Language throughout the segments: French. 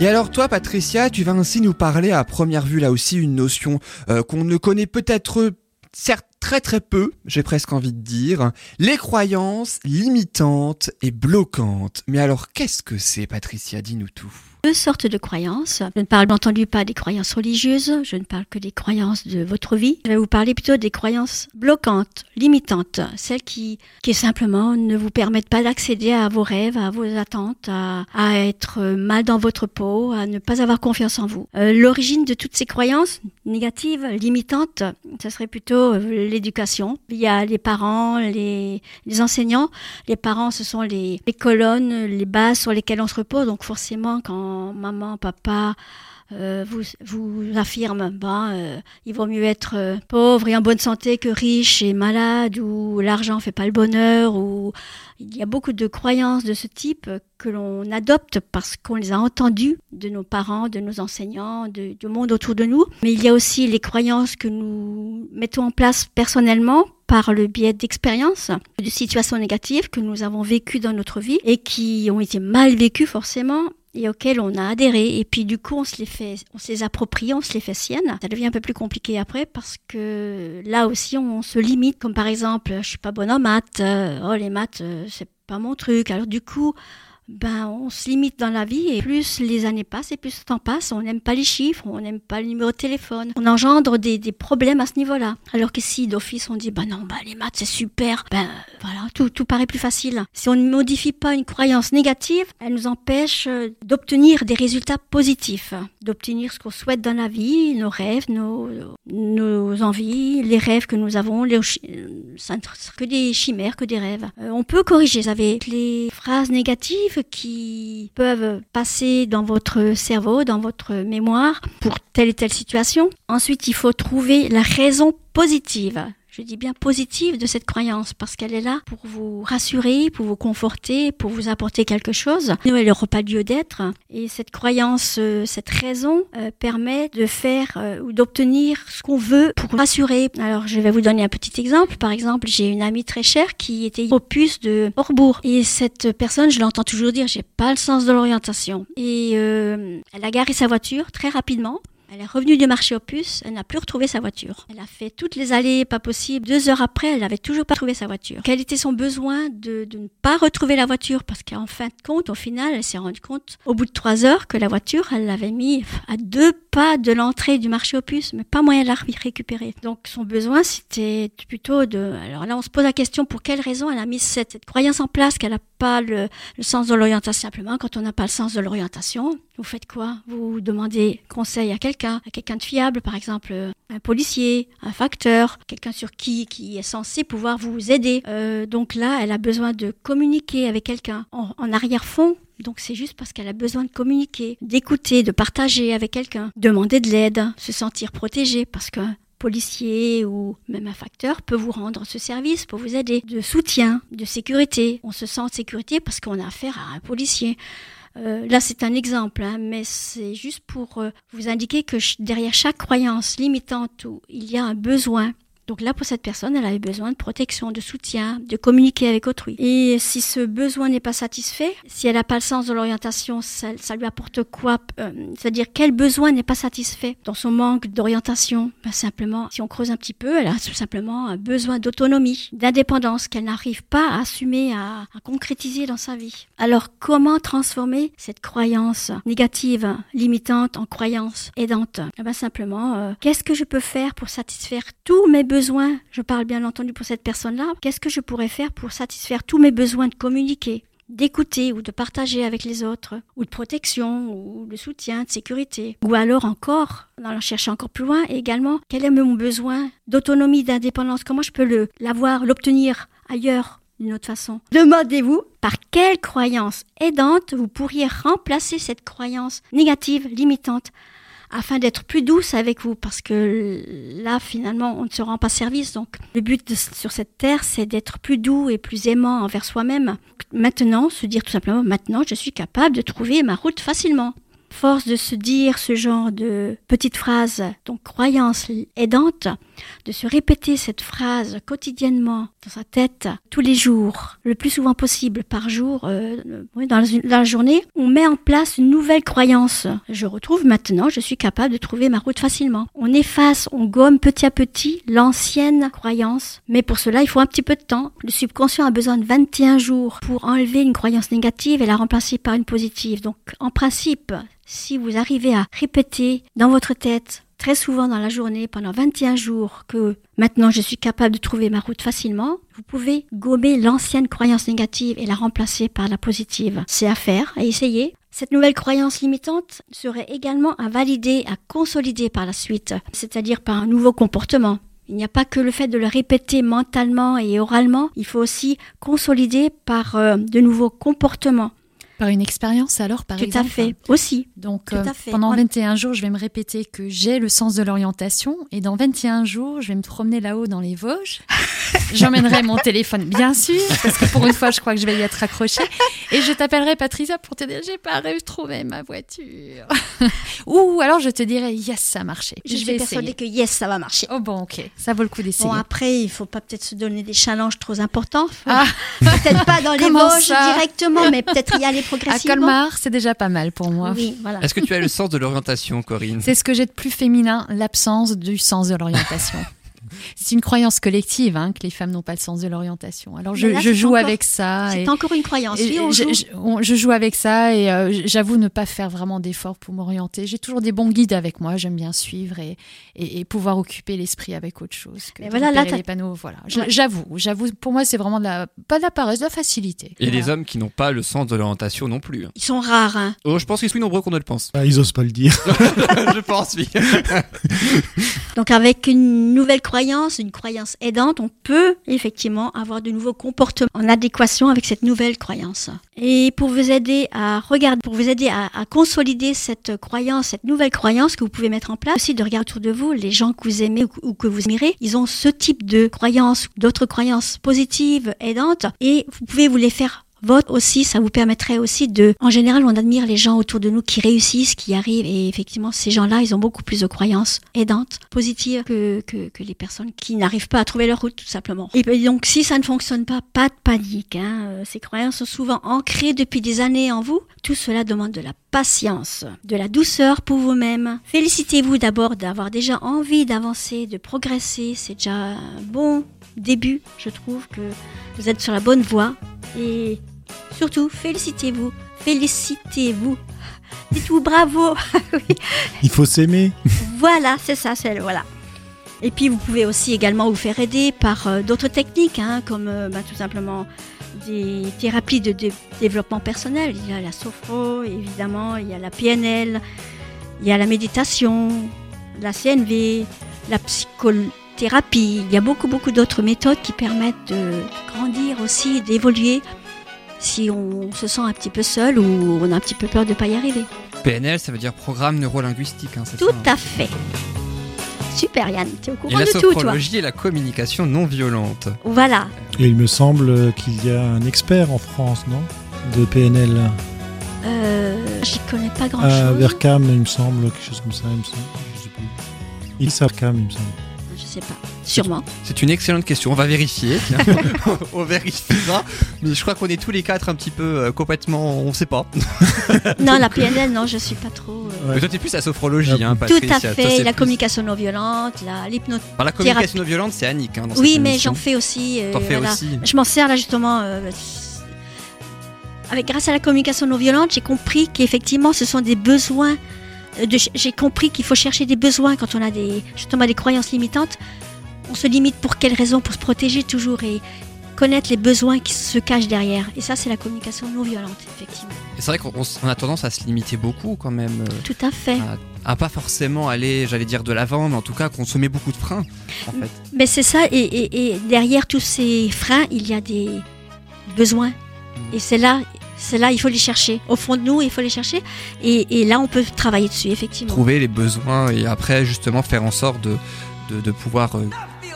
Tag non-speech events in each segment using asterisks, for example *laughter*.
Et alors toi, Patricia, tu vas ainsi nous parler à première vue là aussi une notion euh, qu'on ne connaît peut-être certes très très peu, j'ai presque envie de dire, les croyances limitantes et bloquantes. Mais alors qu'est-ce que c'est, Patricia? Dis-nous tout deux sortes de croyances. Je ne parle bien pas des croyances religieuses, je ne parle que des croyances de votre vie. Je vais vous parler plutôt des croyances bloquantes, limitantes, celles qui, qui simplement ne vous permettent pas d'accéder à vos rêves, à vos attentes, à, à, être mal dans votre peau, à ne pas avoir confiance en vous. Euh, L'origine de toutes ces croyances négatives, limitantes, ce serait plutôt euh, l'éducation. Il y a les parents, les, les enseignants. Les parents, ce sont les, les colonnes, les bases sur lesquelles on se repose. Donc forcément, quand maman, papa euh, vous, vous affirme, ben, euh, il vaut mieux être euh, pauvre et en bonne santé que riche et malade, ou l'argent fait pas le bonheur, ou il y a beaucoup de croyances de ce type que l'on adopte parce qu'on les a entendues de nos parents, de nos enseignants, du monde autour de nous. Mais il y a aussi les croyances que nous mettons en place personnellement par le biais d'expériences, de situations négatives que nous avons vécues dans notre vie et qui ont été mal vécues forcément et auxquelles on a adhéré. Et puis du coup, on se les fait, on se les approprie, on se les fait siennes. Ça devient un peu plus compliqué après parce que là aussi, on se limite. Comme par exemple, je suis pas bonne en maths. Euh, oh, les maths, euh, c'est pas mon truc. Alors du coup, ben, on se limite dans la vie et plus les années passent et plus le temps passe, on n'aime pas les chiffres, on n'aime pas le numéro de téléphone. On engendre des, des problèmes à ce niveau-là. Alors que si d'office on dit, ben non, ben les maths c'est super, ben voilà, tout, tout paraît plus facile. Si on ne modifie pas une croyance négative, elle nous empêche euh, d'obtenir des résultats positifs, d'obtenir ce qu'on souhaite dans la vie, nos rêves, nos, nos envies, les rêves que nous avons, les, ça ne que des chimères, que des rêves. Euh, on peut corriger avec les phrases négatives qui peuvent passer dans votre cerveau, dans votre mémoire pour telle et telle situation. Ensuite, il faut trouver la raison positive je dis bien positive de cette croyance parce qu'elle est là pour vous rassurer, pour vous conforter, pour vous apporter quelque chose. Elle n'aura pas lieu d'être. Et cette croyance, euh, cette raison euh, permet de faire euh, ou d'obtenir ce qu'on veut pour rassurer. Alors, je vais vous donner un petit exemple. Par exemple, j'ai une amie très chère qui était opus de Orbourg. Et cette personne, je l'entends toujours dire, j'ai pas le sens de l'orientation. Et elle a garé sa voiture très rapidement elle est revenue du marché Opus, elle n'a plus retrouvé sa voiture. Elle a fait toutes les allées pas possibles. Deux heures après, elle n'avait toujours pas trouvé sa voiture. Quel était son besoin de, ne pas retrouver la voiture? Parce qu'en fin de compte, au final, elle s'est rendue compte, au bout de trois heures, que la voiture, elle l'avait mis à deux pas de l'entrée du marché Opus, mais pas moyen de la récupérer. Donc son besoin, c'était plutôt de... Alors là, on se pose la question pour quelle raison elle a mis cette, croyance en place qu'elle n'a pas le sens de l'orientation? Simplement, quand on n'a pas le sens de l'orientation, vous faites quoi? Vous demandez conseil à quelqu'un, à quelqu'un de fiable, par exemple un policier, un facteur, quelqu'un sur qui qui est censé pouvoir vous aider. Euh, donc là, elle a besoin de communiquer avec quelqu'un en, en arrière-fond. Donc c'est juste parce qu'elle a besoin de communiquer, d'écouter, de partager avec quelqu'un, demander de l'aide, se sentir protégée parce que policier ou même un facteur peut vous rendre ce service, pour vous aider, de soutien, de sécurité. On se sent en sécurité parce qu'on a affaire à un policier. Euh, là, c'est un exemple, hein, mais c'est juste pour euh, vous indiquer que derrière chaque croyance limitante il y a un besoin, donc là, pour cette personne, elle avait besoin de protection, de soutien, de communiquer avec autrui. Et si ce besoin n'est pas satisfait, si elle n'a pas le sens de l'orientation, ça, lui apporte quoi euh, C'est-à-dire quel besoin n'est pas satisfait dans son manque d'orientation? Ben Simplement, si on creuse un petit peu, elle a tout simplement un besoin d'autonomie, d'indépendance qu'elle n'arrive pas à assumer, à, à concrétiser dans sa vie. Alors comment transformer cette croyance négative, limitante, en croyance aidante? Eh ben Simplement, euh, qu'est-ce que je peux faire pour satisfaire tous mes besoins je parle bien entendu pour cette personne-là, qu'est-ce que je pourrais faire pour satisfaire tous mes besoins de communiquer, d'écouter ou de partager avec les autres, ou de protection, ou de soutien, de sécurité? Ou alors encore, la chercher encore plus loin, également, quel est mon besoin d'autonomie, d'indépendance, comment je peux l'avoir, l'obtenir ailleurs d'une autre façon? Demandez-vous par quelle croyance aidante vous pourriez remplacer cette croyance négative, limitante, afin d'être plus douce avec vous, parce que là, finalement, on ne se rend pas service. Donc, le but sur cette terre, c'est d'être plus doux et plus aimant envers soi-même. Maintenant, se dire tout simplement, maintenant, je suis capable de trouver ma route facilement. Force de se dire ce genre de petites phrases, donc croyances aidantes, de se répéter cette phrase quotidiennement dans sa tête, tous les jours, le plus souvent possible par jour, euh, dans la journée, on met en place une nouvelle croyance. Je retrouve maintenant, je suis capable de trouver ma route facilement. On efface, on gomme petit à petit l'ancienne croyance, mais pour cela, il faut un petit peu de temps. Le subconscient a besoin de 21 jours pour enlever une croyance négative et la remplacer par une positive. Donc, en principe, si vous arrivez à répéter dans votre tête très souvent dans la journée, pendant 21 jours, que maintenant je suis capable de trouver ma route facilement, vous pouvez gommer l'ancienne croyance négative et la remplacer par la positive. C'est à faire, à essayer. Cette nouvelle croyance limitante serait également à valider, à consolider par la suite, c'est-à-dire par un nouveau comportement. Il n'y a pas que le fait de le répéter mentalement et oralement, il faut aussi consolider par euh, de nouveaux comportements. Par une expérience alors, par exemple Tout à fait, aussi. Donc euh, pendant 21 jours, je vais me répéter que j'ai le sens de l'orientation et dans 21 jours, je vais me promener là-haut dans les Vosges. *laughs* J'emmènerai mon téléphone, bien sûr, parce que pour une fois, je crois que je vais y être accrochée. Et je t'appellerai Patricia pour te dire j'ai pas retrouvé ma voiture. *laughs* Ou alors je te dirai yes, ça a marché. Je, je vais persuadée que yes, ça va marcher. Oh bon, ok, ça vaut le coup d'essayer. Bon, après, il faut pas peut-être se donner des challenges trop importants. Ah. Peut-être pas dans *laughs* les Vosges directement, mais peut-être y aller à Colmar, c'est déjà pas mal pour moi. Est-ce que tu as le sens de l'orientation, Corinne? C'est ce que j'ai de plus féminin, l'absence du sens de l'orientation. *laughs* c'est une croyance collective hein, que les femmes n'ont pas le sens de l'orientation. Alors je, joue avec ça. C'est encore une croyance. je, joue. avec ça et euh, j'avoue ne pas faire vraiment d'efforts pour m'orienter. J'ai toujours des bons guides avec moi. J'aime bien suivre et, et, pouvoir occuper l'esprit avec autre chose que voilà, là, les panneaux. Voilà. J'avoue, j'avoue. Pour moi, c'est vraiment de la, pas de la paresse, de la facilité. A des hommes qui n'ont pas le sens de l'orientation non plus. Ils sont rares. Hein. Oh, je pense qu'ils sont nombreux qu'on ne le pense. Ah, ils osent pas le dire. *laughs* je pense, oui. Donc avec une nouvelle croyance une croyance aidante, on peut effectivement avoir de nouveaux comportements en adéquation avec cette nouvelle croyance. Et pour vous aider à regarder, pour vous aider à, consolider cette croyance, cette nouvelle croyance que vous pouvez mettre en place, aussi de regarder autour de vous les gens que vous aimez ou, que vous admirez, ils ont ce type de croyances, d'autres croyances positives, aidantes, et vous pouvez vous les faire votre aussi, ça vous permettrait aussi de... En général, on admire les gens autour de nous qui réussissent, qui arrivent, et effectivement, ces gens-là, ils ont beaucoup plus de croyances aidantes, positives, que, que, que les personnes qui n'arrivent pas à trouver leur route, tout simplement. Et donc, si ça ne fonctionne pas, pas de panique. Hein. Euh, ces croyances sont souvent ancrées depuis des années en vous. Tout cela demande de la patience, de la douceur pour vous-même. Félicitez-vous d'abord d'avoir déjà envie d'avancer, de progresser. C'est déjà un bon début, je trouve que vous êtes sur la bonne voie. Et surtout, félicitez-vous. Félicitez-vous. Dites-vous bravo. *laughs* Il faut s'aimer. Voilà, c'est ça, c'est voilà. Et puis vous pouvez aussi également vous faire aider par euh, d'autres techniques, hein, comme euh, bah, tout simplement des thérapies de développement personnel. Il y a la sophro, évidemment, il y a la PNL, il y a la méditation, la CNV, la psychothérapie. Il y a beaucoup, beaucoup d'autres méthodes qui permettent de grandir aussi, d'évoluer si on se sent un petit peu seul ou on a un petit peu peur de ne pas y arriver. PNL, ça veut dire programme neurolinguistique. Hein, tout à fait. Super Yann, tu es au courant et de tout toi. La et la communication non violente. Voilà. Et il me semble qu'il y a un expert en France, non? De PNL. Euh, j'y connais pas grand chose. Ah, Vercam, il me semble, quelque chose comme ça, il me semble. Je sais plus. il me semble. Sais pas. Sûrement. C'est une excellente question. On va vérifier. *laughs* on vérifiera. Mais je crois qu'on est tous les quatre un petit peu euh, complètement. On sait pas. *laughs* non, la PNL, non, je suis pas trop. Euh, mais toi, t'es plus la sophrologie, hein, Tout à fait. la communication non violente, l'hypnose. la communication non violente, c'est Annick. Hein, oui, mais j'en fais aussi. Euh, fais aussi. Je m'en sers là justement. avec, grâce à la communication non violente, j'ai compris qu'effectivement, ce sont des besoins j'ai compris qu'il faut chercher des besoins quand on a des, justement des croyances limitantes. On se limite pour quelles raisons? Pour se protéger toujours et connaître les besoins qui se cachent derrière. Et ça, c'est la communication non violente, effectivement. Et c'est vrai qu'on a tendance à se limiter beaucoup quand même. Euh, Tout à fait. À, pas forcément aller, j'allais dire, de l'avant, mais en tout cas consommer beaucoup de freins. En fait. Mais c'est ça, et, derrière tous ces freins, il y a des besoins. Et c'est là, c'est là, il faut les chercher. Au fond de nous, il faut les chercher. Et, là, on peut travailler dessus, effectivement. Trouver les besoins et après, justement, faire en sorte de, de, pouvoir euh,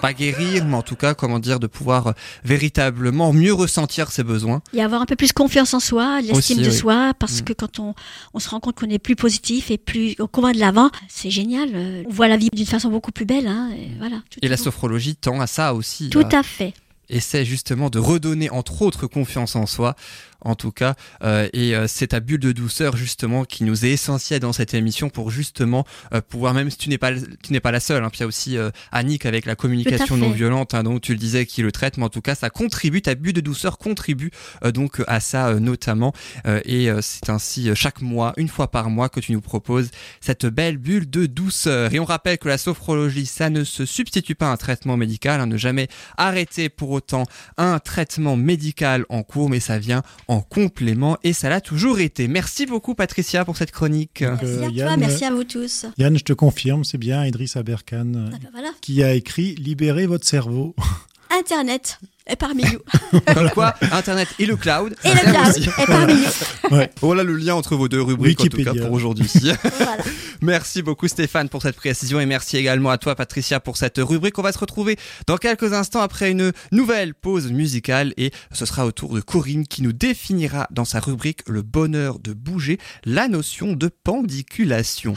pas guérir, mais en tout cas, comment dire, de pouvoir euh, véritablement mieux ressentir ses besoins. Et avoir un peu plus confiance en soi, l'estime de oui. soi, parce Mm. que quand on, on se rend compte qu'on est plus positif et plus qu'on va de l'avant, c'est génial. euh, On voit la vie d'une façon beaucoup plus belle. Hein, et voilà. tout Et la bon. sophrologie tend à ça aussi. Tout euh, à fait. essaie justement de redonner entre autres confiance en soi en tout cas euh, et euh, c'est ta bulle de douceur justement qui nous est essentielle dans cette émission pour justement euh, pouvoir même si tu n'es pas tu n'es pas la seule hein, puis il y a aussi Annick avec la communication non violente hein, donc tu le disais qui le traite mais en tout cas ça contribue ta bulle de douceur contribue donc à ça notamment et c'est ainsi chaque mois une fois par mois que tu nous proposes cette belle bulle de douceur. Et on rappelle que la sophrologie ça ne se substitue pas à un traitement médical hein, ne jamais arrêter pour autant un traitement médical en cours, mais ça vient en complément et ça l'a toujours été. Merci beaucoup Patricia pour cette chronique. Donc, Merci euh, à toi, Yann, merci à vous tous. Yann, je te confirme, c'est bien Idriss Aberkan euh, Ah ben voilà. qui a écrit Libérez votre cerveau. Internet est parmi nous. *laughs* Comme quoi, Internet et le cloud. Et le cloud aussi. est parmi nous. *laughs* Voilà le lien entre vos deux rubriques en tout cas pour aujourd'hui. *laughs* Voilà. Merci beaucoup Stéphane pour cette précision et merci également à toi Patricia pour cette rubrique. On va se retrouver dans quelques instants après une nouvelle pause musicale et ce sera au tour de Corinne qui nous définira dans sa rubrique Le bonheur de bouger la notion de pendiculation.